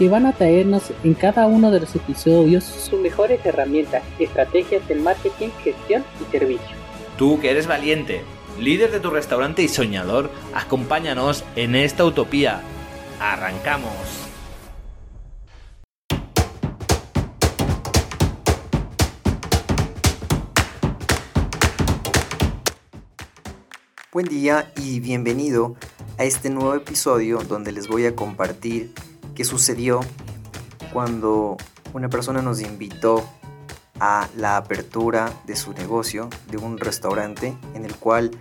que van a traernos en cada uno de los episodios sus mejores herramientas, estrategias de marketing, gestión y servicio. Tú que eres valiente, líder de tu restaurante y soñador, acompáñanos en esta utopía. ¡Arrancamos! Buen día y bienvenido a este nuevo episodio donde les voy a compartir qué sucedió cuando una persona nos invitó a la apertura de su negocio, de un restaurante en el cual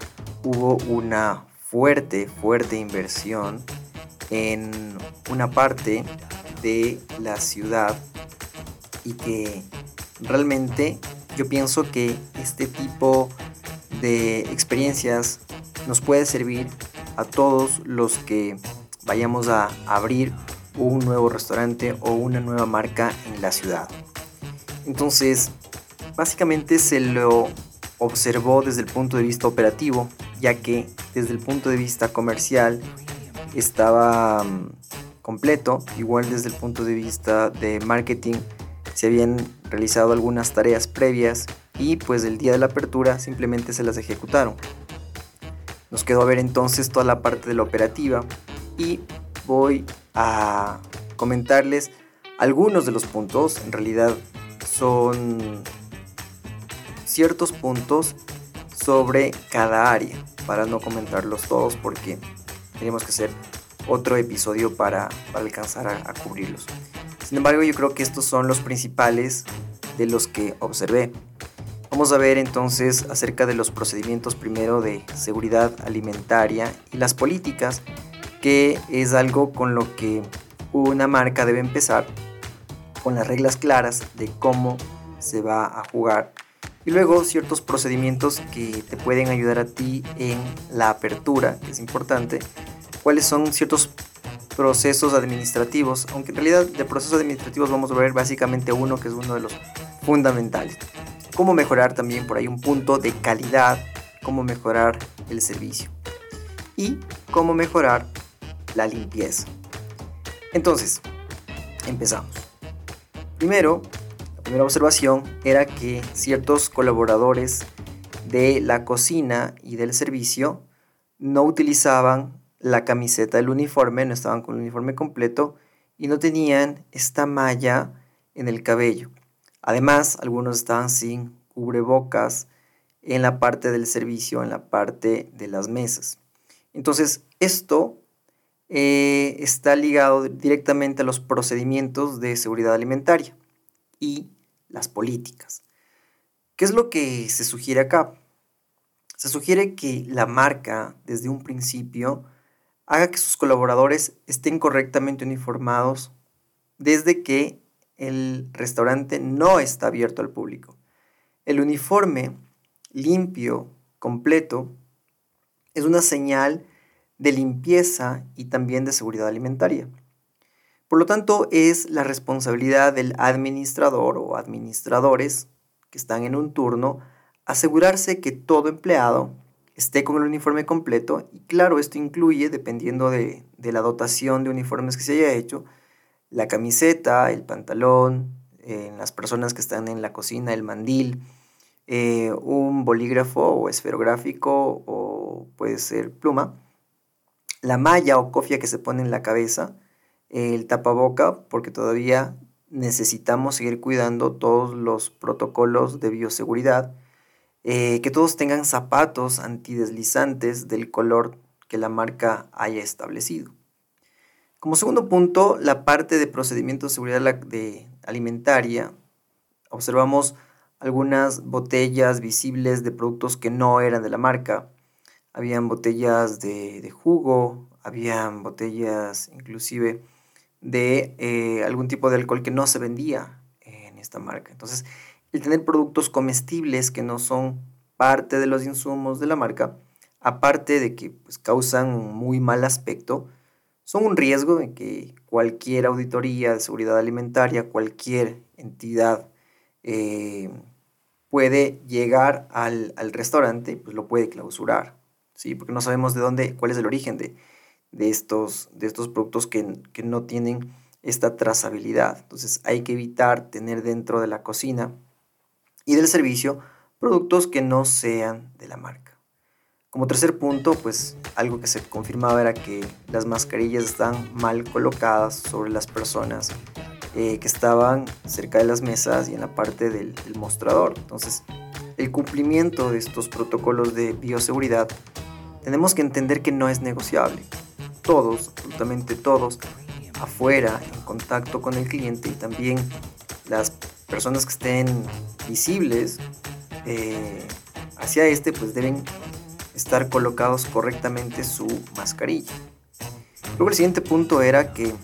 hubo una fuerte, fuerte inversión en una parte de la ciudad y que realmente yo pienso que este tipo de experiencias nos puede servir a todos los que vayamos a abrir un nuevo restaurante o una nueva marca en la ciudad. Entonces, básicamente se lo observó desde el punto de vista operativo, ya que desde el punto de vista comercial estaba mm, completo, igual desde el punto de vista de marketing se habían realizado algunas tareas previas y pues el día de la apertura simplemente se las ejecutaron. Nos quedó a ver entonces toda la parte de la operativa y voy a comentarles algunos de los puntos. En realidad son ciertos puntos sobre cada área para no comentarlos todos porque tenemos que hacer otro episodio para, alcanzar a, a cubrirlos. Sin embargo, yo creo que estos son los principales de los que observé. Vamos a ver entonces acerca de los procedimientos primero de seguridad alimentaria y las políticas que es algo con lo que una marca debe empezar con las reglas claras de cómo se va a jugar y luego ciertos procedimientos que te pueden ayudar a ti en la apertura, que es importante, cuáles son ciertos procesos administrativos, aunque en realidad de procesos administrativos vamos a ver básicamente uno que es uno de los fundamentales. Cómo mejorar también por ahí un punto de calidad, cómo mejorar el servicio y cómo mejorar la limpieza. Entonces, empezamos. Primero, la primera observación era que ciertos colaboradores de la cocina y del servicio no utilizaban la camiseta del uniforme, no estaban con el uniforme completo y no tenían esta malla en el cabello. Además, algunos estaban sin cubrebocas en la parte del servicio, en la parte de las mesas. Entonces, esto eh, está ligado directamente a los procedimientos de seguridad alimentaria y las políticas. ¿Qué es lo que se sugiere acá? Se sugiere que la marca, desde un principio, haga que sus colaboradores estén correctamente uniformados desde que el restaurante no está abierto al público. El uniforme limpio, completo, es una señal de limpieza y también de seguridad alimentaria. Por lo tanto, es la responsabilidad del administrador o administradores que están en un turno asegurarse que todo empleado esté con el uniforme completo y claro, esto incluye, dependiendo de, la dotación de uniformes que se haya hecho, la camiseta, el pantalón, en las personas que están en la cocina, el mandil, eh, un bolígrafo o esferográfico o puede ser pluma, la malla o cofia que se pone en la cabeza, el tapaboca, porque todavía necesitamos seguir cuidando todos los protocolos de bioseguridad, eh, que todos tengan zapatos antideslizantes del color que la marca haya establecido. Como segundo punto, la parte de procedimientos de seguridad de alimentaria, observamos algunas botellas visibles de productos que no eran de la marca, habían botellas de, jugo, habían botellas inclusive de eh, algún tipo de alcohol que no se vendía en esta marca. Entonces, el tener productos comestibles que no son parte de los insumos de la marca, aparte de que pues, causan un muy mal aspecto, son un riesgo de que cualquier auditoría de seguridad alimentaria, cualquier entidad eh, puede llegar al, restaurante y pues lo puede clausurar, ¿sí? porque no sabemos de dónde, cuál es el origen de, estos, de estos productos que, que no tienen esta trazabilidad. Entonces hay que evitar tener dentro de la cocina y del servicio productos que no sean de la marca. Como tercer punto, pues algo que se confirmaba era que las mascarillas están mal colocadas sobre las personas eh, que estaban cerca de las mesas y en la parte del mostrador. Entonces, el cumplimiento de estos protocolos de bioseguridad tenemos que entender que no es negociable. Todos, absolutamente todos, afuera, en contacto con el cliente y también las personas que estén visibles eh, hacia este, pues deben estar colocados correctamente su mascarilla. Luego el siguiente punto era que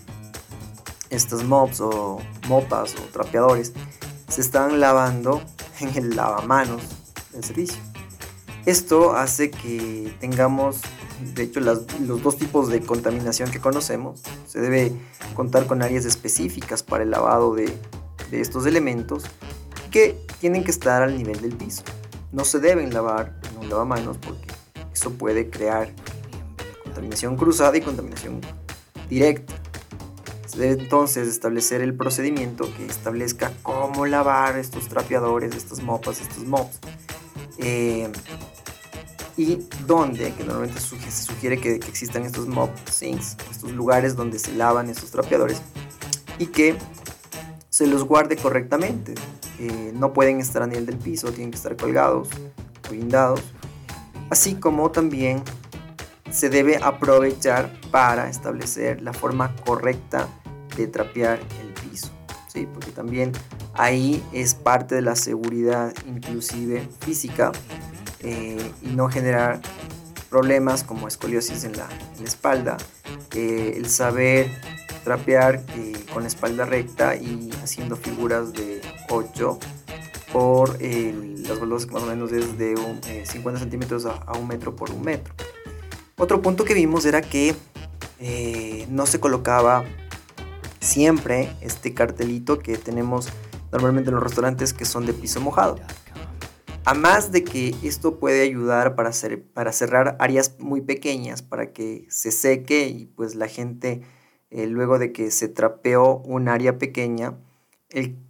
estos mops o mopas o trapeadores se están lavando en el lavamanos del servicio. Esto hace que tengamos, de hecho, los dos tipos de contaminación que conocemos. Se debe contar con áreas específicas para el lavado de, estos elementos que tienen que estar al nivel del piso. No se deben lavar en un lavamanos porque eso puede crear contaminación cruzada y contaminación directa. Se debe entonces establecer el procedimiento que establezca cómo lavar estos trapeadores, estos mopas, estos mops. Eh, y dónde, que normalmente se sugiere que, que existan estos mop sinks, estos lugares donde se lavan estos trapeadores y que se los guarde correctamente. Eh, no pueden estar a nivel del piso, tienen que estar colgados o guindados. Así como también se debe aprovechar para establecer la forma correcta de trapear el piso. ¿sí? Porque también ahí es parte de la seguridad inclusive física eh, y no generar problemas como escoliosis en la, espalda. Eh, el saber trapear eh, con la espalda recta y haciendo figuras de 8 por las que más o menos es de 50 centímetros a, un metro por un metro. Otro punto que vimos era que no se colocaba siempre este cartelito que tenemos normalmente en los restaurantes que son de piso mojado. A más de que esto puede ayudar para, para cerrar áreas muy pequeñas, para que se seque y pues la gente, eh, luego de que se trapeó un área pequeña,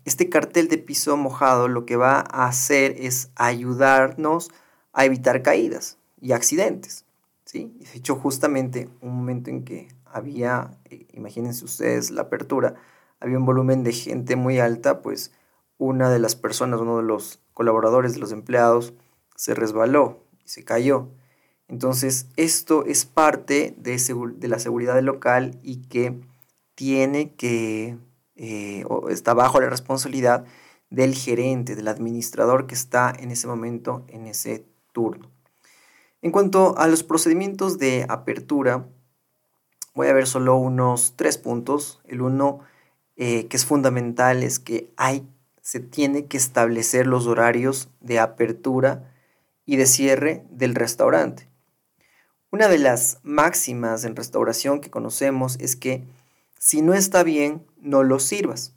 este cartel de piso mojado lo que va a hacer es ayudarnos a evitar caídas y accidentes. ¿sí? De hecho, justamente un momento en que había, eh, imagínense ustedes la apertura, había un volumen de gente muy alta, pues una de las personas, uno de los colaboradores de los empleados, se resbaló y se cayó. Entonces, esto es parte de, la seguridad local y que tiene que, eh, está bajo la responsabilidad del gerente, del administrador que está en ese momento, en ese turno. En cuanto a los procedimientos de apertura, voy a ver solo unos tres puntos. El uno eh, que es fundamental es que hay se tiene que establecer los horarios de apertura y de cierre del restaurante. Una de las máximas en restauración que conocemos es que si no está bien, no lo sirvas.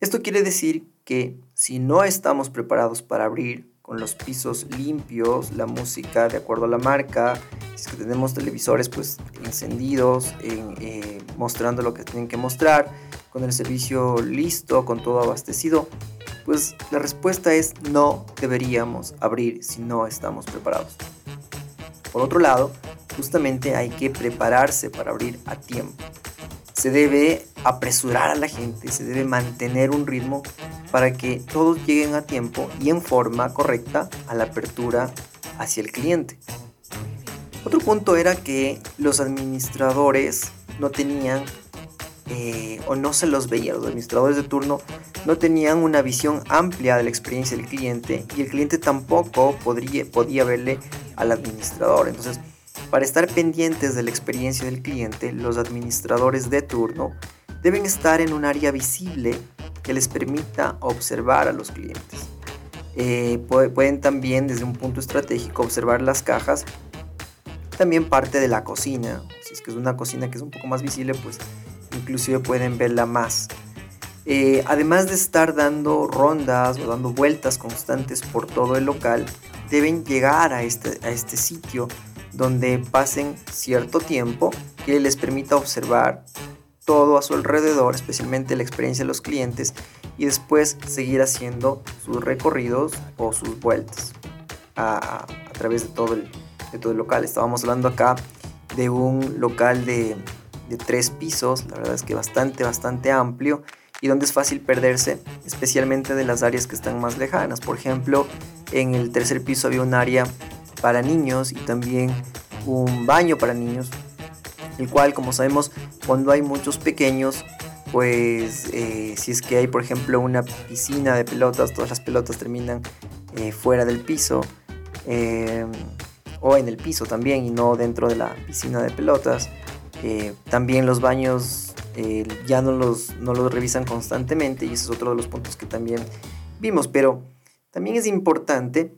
Esto quiere decir que si no estamos preparados para abrir con los pisos limpios, la música de acuerdo a la marca, si es que tenemos televisores pues encendidos, eh, mostrando lo que tienen que mostrar, con el servicio listo, con todo abastecido, pues la respuesta es no deberíamos abrir si no estamos preparados. Por otro lado, justamente hay que prepararse para abrir a tiempo. Se debe apresurar a la gente, se debe mantener un ritmo para que todos lleguen a tiempo y en forma correcta a la apertura hacia el cliente. Otro punto era que los administradores no tenían eh, o no se los veía, los administradores de turno no tenían una visión amplia de la experiencia del cliente y el cliente tampoco podría, podía verle al administrador. Entonces, para estar pendientes de la experiencia del cliente, los administradores de turno deben estar en un área visible que les permita observar a los clientes. Eh, pueden también desde un punto estratégico observar las cajas. También parte de la cocina. Si es que es una cocina que es un poco más visible, pues inclusive pueden verla más. Eh, además de estar dando rondas o dando vueltas constantes por todo el local, deben llegar a este, a este sitio donde pasen cierto tiempo que les permita observar todo a su alrededor, especialmente la experiencia de los clientes, y después seguir haciendo sus recorridos o sus vueltas a, través de todo, el, de todo el local. Estábamos hablando acá de un local de, de tres pisos, la verdad es que bastante, bastante amplio y donde es fácil perderse, especialmente de las áreas que están más lejanas. Por ejemplo, en el tercer piso había un área para niños y también un baño para niños, el cual, como sabemos, cuando hay muchos pequeños, pues eh, si es que hay, por ejemplo, una piscina de pelotas, todas las pelotas terminan eh, fuera del piso. Eh, o en el piso también y no dentro de la piscina de pelotas. También los baños ya no los, no los revisan constantemente y ese es otro de los puntos que también vimos. Pero también es importante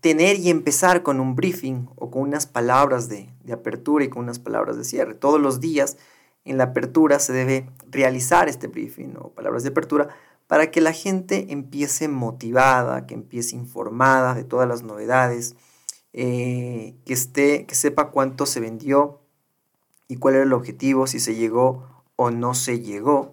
tener y empezar con un briefing o con unas palabras de, de apertura y con unas palabras de cierre. Todos los días en la apertura se debe realizar este briefing o palabras de apertura para que la gente empiece motivada, que empiece informada de todas las novedades, eh, que, esté, que sepa cuánto se vendió y cuál era el objetivo, si se llegó o no se llegó.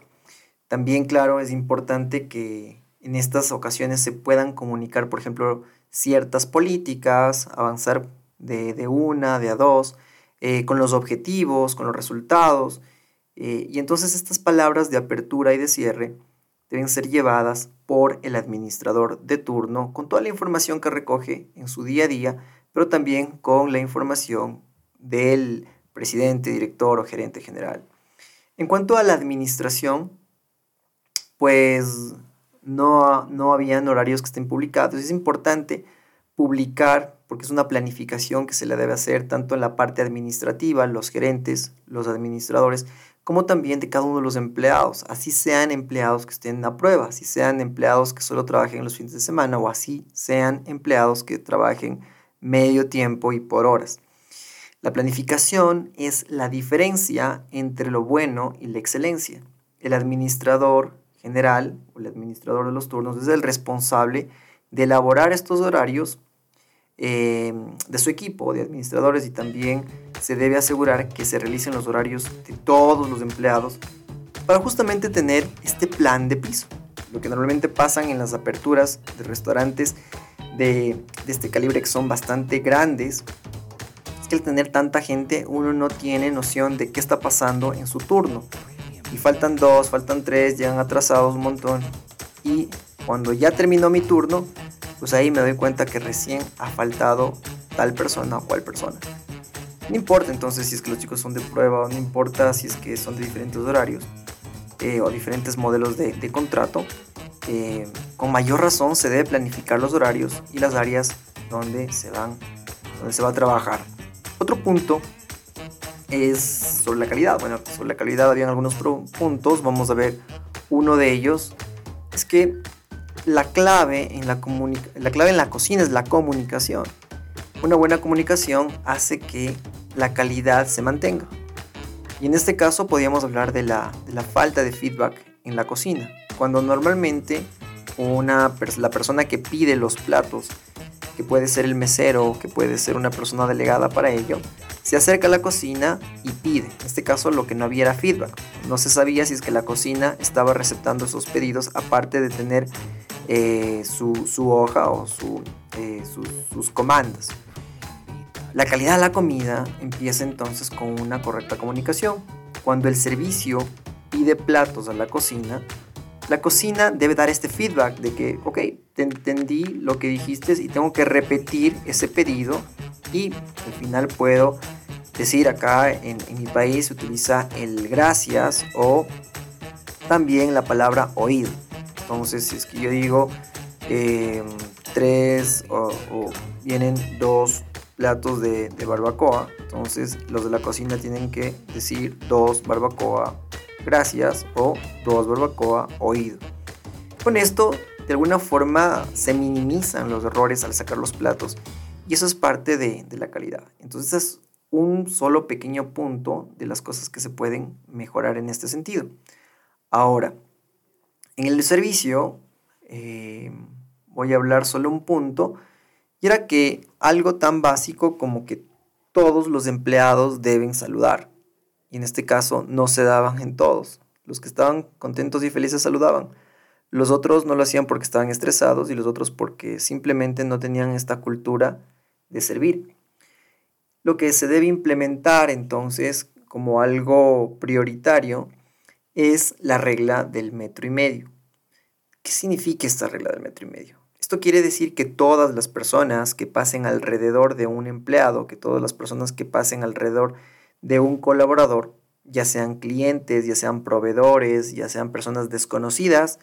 También, claro, es importante que en estas ocasiones se puedan comunicar, por ejemplo, ciertas políticas, avanzar de, una, de a dos, eh, con los objetivos, con los resultados, eh, y entonces estas palabras de apertura y de cierre deben ser llevadas por el administrador de turno con toda la información que recoge en su día a día, pero también con la información del presidente, director o gerente general. En cuanto a la administración, pues no, no habían horarios que estén publicados. Es importante publicar, porque es una planificación que se le debe hacer tanto en la parte administrativa, los gerentes, los administradores, como también de cada uno de los empleados, así sean empleados que estén a prueba, así sean empleados que solo trabajen los fines de semana o así sean empleados que trabajen medio tiempo y por horas. La planificación es la diferencia entre lo bueno y la excelencia. El administrador general o el administrador de los turnos es el responsable de elaborar estos horarios Em, de su equipo de administradores y también se debe asegurar que se realicen los horarios de todos los empleados para justamente tener este plan de piso. Lo que normalmente pasan en las aperturas de restaurantes de, de este calibre que son bastante grandes es que tener tanta gente uno no tiene noción de qué está pasando en su turno. Y faltan dos, faltan tres, llegan atrasados un montón. Y cuando ya terminó mi turno, pues ahí me doy cuenta que recién ha faltado tal persona o cual persona. No importa entonces si es que los chicos son de prueba no importa si es que son de diferentes horarios eh, o diferentes modelos de, contrato, eh, con mayor razón se debe planificar los horarios y las áreas donde se, van, donde se va a trabajar. Otro punto es sobre la calidad. Bueno, sobre la calidad habían algunos puntos, vamos a ver uno de ellos. Es que la clave, en la, la clave en la cocina es la comunicación. Una buena comunicación hace que la calidad se mantenga. Y en este caso podríamos hablar de la, falta de feedback en la cocina. Cuando normalmente una, la persona que pide los platos, que puede ser el mesero, que puede ser una persona delegada para ello, se acerca a la cocina y pide. En este caso lo que no había era feedback. No se sabía si es que la cocina estaba receptando esos pedidos, aparte de tener eh, su, hoja o eh, sus comandas. La calidad de la comida empieza entonces con una correcta comunicación. Cuando el servicio pide platos a la cocina, la cocina debe dar este feedback de que, ok, te entendí lo que dijiste y tengo que repetir ese pedido y al final puedo decir acá en, mi país se utiliza el gracias o también la palabra oído. Entonces, si es que yo digo em, tres o, vienen dos platos de, barbacoa, entonces los de la cocina tienen que decir dos barbacoa gracias o dos barbacoa oído. Con esto de alguna forma se minimizan los errores al sacar los platos y eso es parte de, de la calidad. Entonces es un solo pequeño punto de las cosas que se pueden mejorar en este sentido. Ahora, en el servicio eh, voy a hablar solo un punto y era que algo tan básico como que todos los empleados deben saludar. Y en este caso no se daban en todos. Los que estaban contentos y felices saludaban. Los otros no lo hacían porque estaban estresados y los otros porque simplemente no tenían esta cultura de servir. Lo que se debe implementar entonces como algo prioritario es la regla del metro y medio. ¿Qué significa esta regla del metro y medio? Esto quiere decir que todas las personas que pasen alrededor de un empleado, que todas las personas que pasen alrededor de un colaborador, ya sean clientes, ya sean proveedores, ya sean personas desconocidas,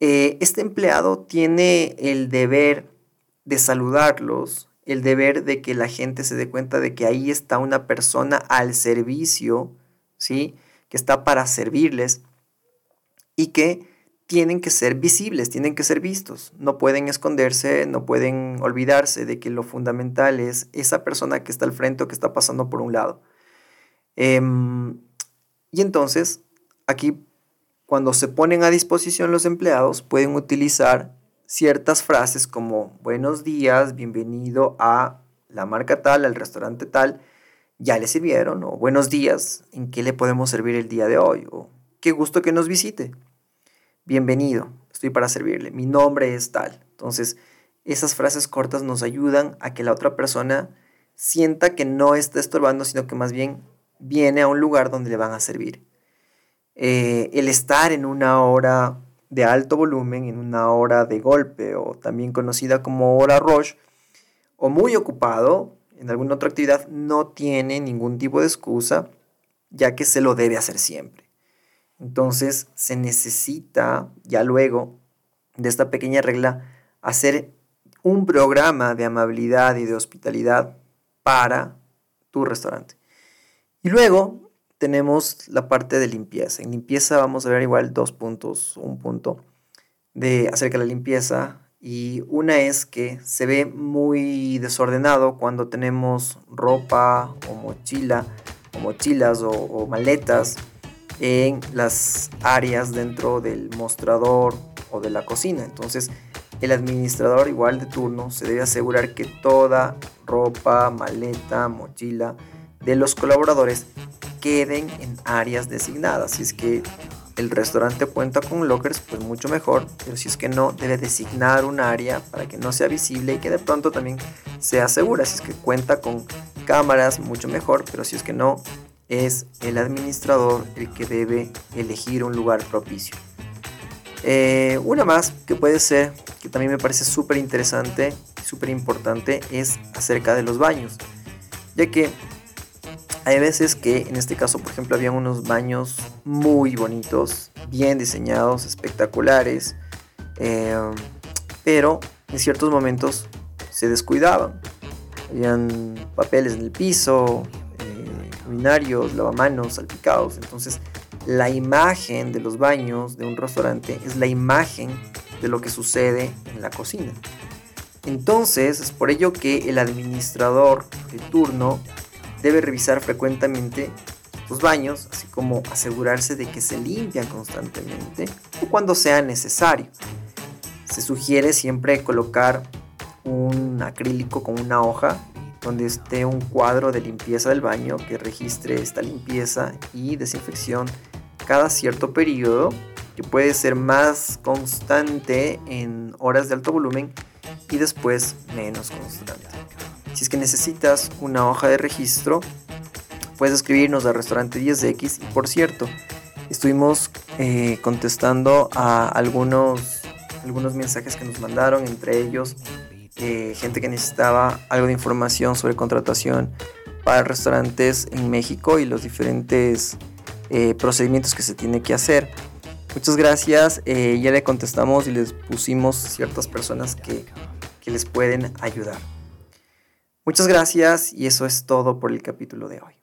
eh, este empleado tiene el deber de saludarlos, el deber de que la gente se dé cuenta de que ahí está una persona al servicio, ¿sí? Que está para servirles y que tienen que ser visibles, tienen que ser vistos. No pueden esconderse, no pueden olvidarse de que lo fundamental es esa persona que está al frente o que está pasando por un lado. Em, y entonces, aquí, cuando se ponen a disposición los empleados, pueden utilizar ciertas frases como buenos días, bienvenido a la marca tal, al restaurante tal, ya le sirvieron, o buenos días, ¿en qué le podemos servir el día de hoy? O qué gusto que nos visite. Bienvenido, estoy para servirle, mi nombre es tal. Entonces, esas frases cortas nos ayudan a que la otra persona sienta que no está estorbando, sino que más bien viene a un lugar donde le van a servir. Eh, el estar en una hora de alto volumen en una hora de golpe o también conocida como hora rush o muy ocupado en alguna otra actividad no tiene ningún tipo de excusa ya que se lo debe hacer siempre. Entonces se necesita ya luego de esta pequeña regla hacer un programa de amabilidad y de hospitalidad para tu restaurante. Y luego tenemos la parte de limpieza. En limpieza vamos a ver igual dos puntos, un punto de acerca de la limpieza y una es que se ve muy desordenado cuando tenemos ropa o mochila o mochilas o, maletas en las áreas dentro del mostrador o de la cocina. Entonces el administrador igual de turno se debe asegurar que toda ropa, maleta, mochila de los colaboradores queden en áreas designadas. Si es que el restaurante cuenta con lockers, pues mucho mejor, pero si es que no, debe designar un área para que no sea visible y que de pronto también sea segura. Si es que cuenta con cámaras, mucho mejor, pero si es que no, es el administrador el que debe elegir un lugar propicio. Eh, una más que puede ser, que también me parece súper interesante, súper importante, es acerca de los baños, ya que hay veces que, en este caso, por ejemplo, había unos baños muy bonitos, bien diseñados, espectaculares, eh, pero en ciertos momentos se descuidaban. Habían papeles en el piso, eh, lavamanos, salpicados. Entonces, la imagen de los baños de un restaurante es la imagen de lo que sucede en la cocina. Entonces, es por ello que el administrador de turno debe revisar frecuentemente los baños, así como asegurarse de que se limpian constantemente o cuando sea necesario. Se sugiere siempre colocar un acrílico con una hoja donde esté un cuadro de limpieza del baño que registre esta limpieza y desinfección cada cierto periodo, que puede ser más constante en horas de alto volumen y después menos constante. Si es que necesitas una hoja de registro, puedes escribirnos al restaurante 10X. Y por cierto, estuvimos eh, contestando a algunos, algunos mensajes que nos mandaron, entre ellos eh, gente que necesitaba algo de información sobre contratación para restaurantes en México y los diferentes eh, procedimientos que se tiene que hacer. Muchas gracias, ya le contestamos y les pusimos ciertas personas que, que les pueden ayudar. Muchas gracias y eso es todo por el capítulo de hoy.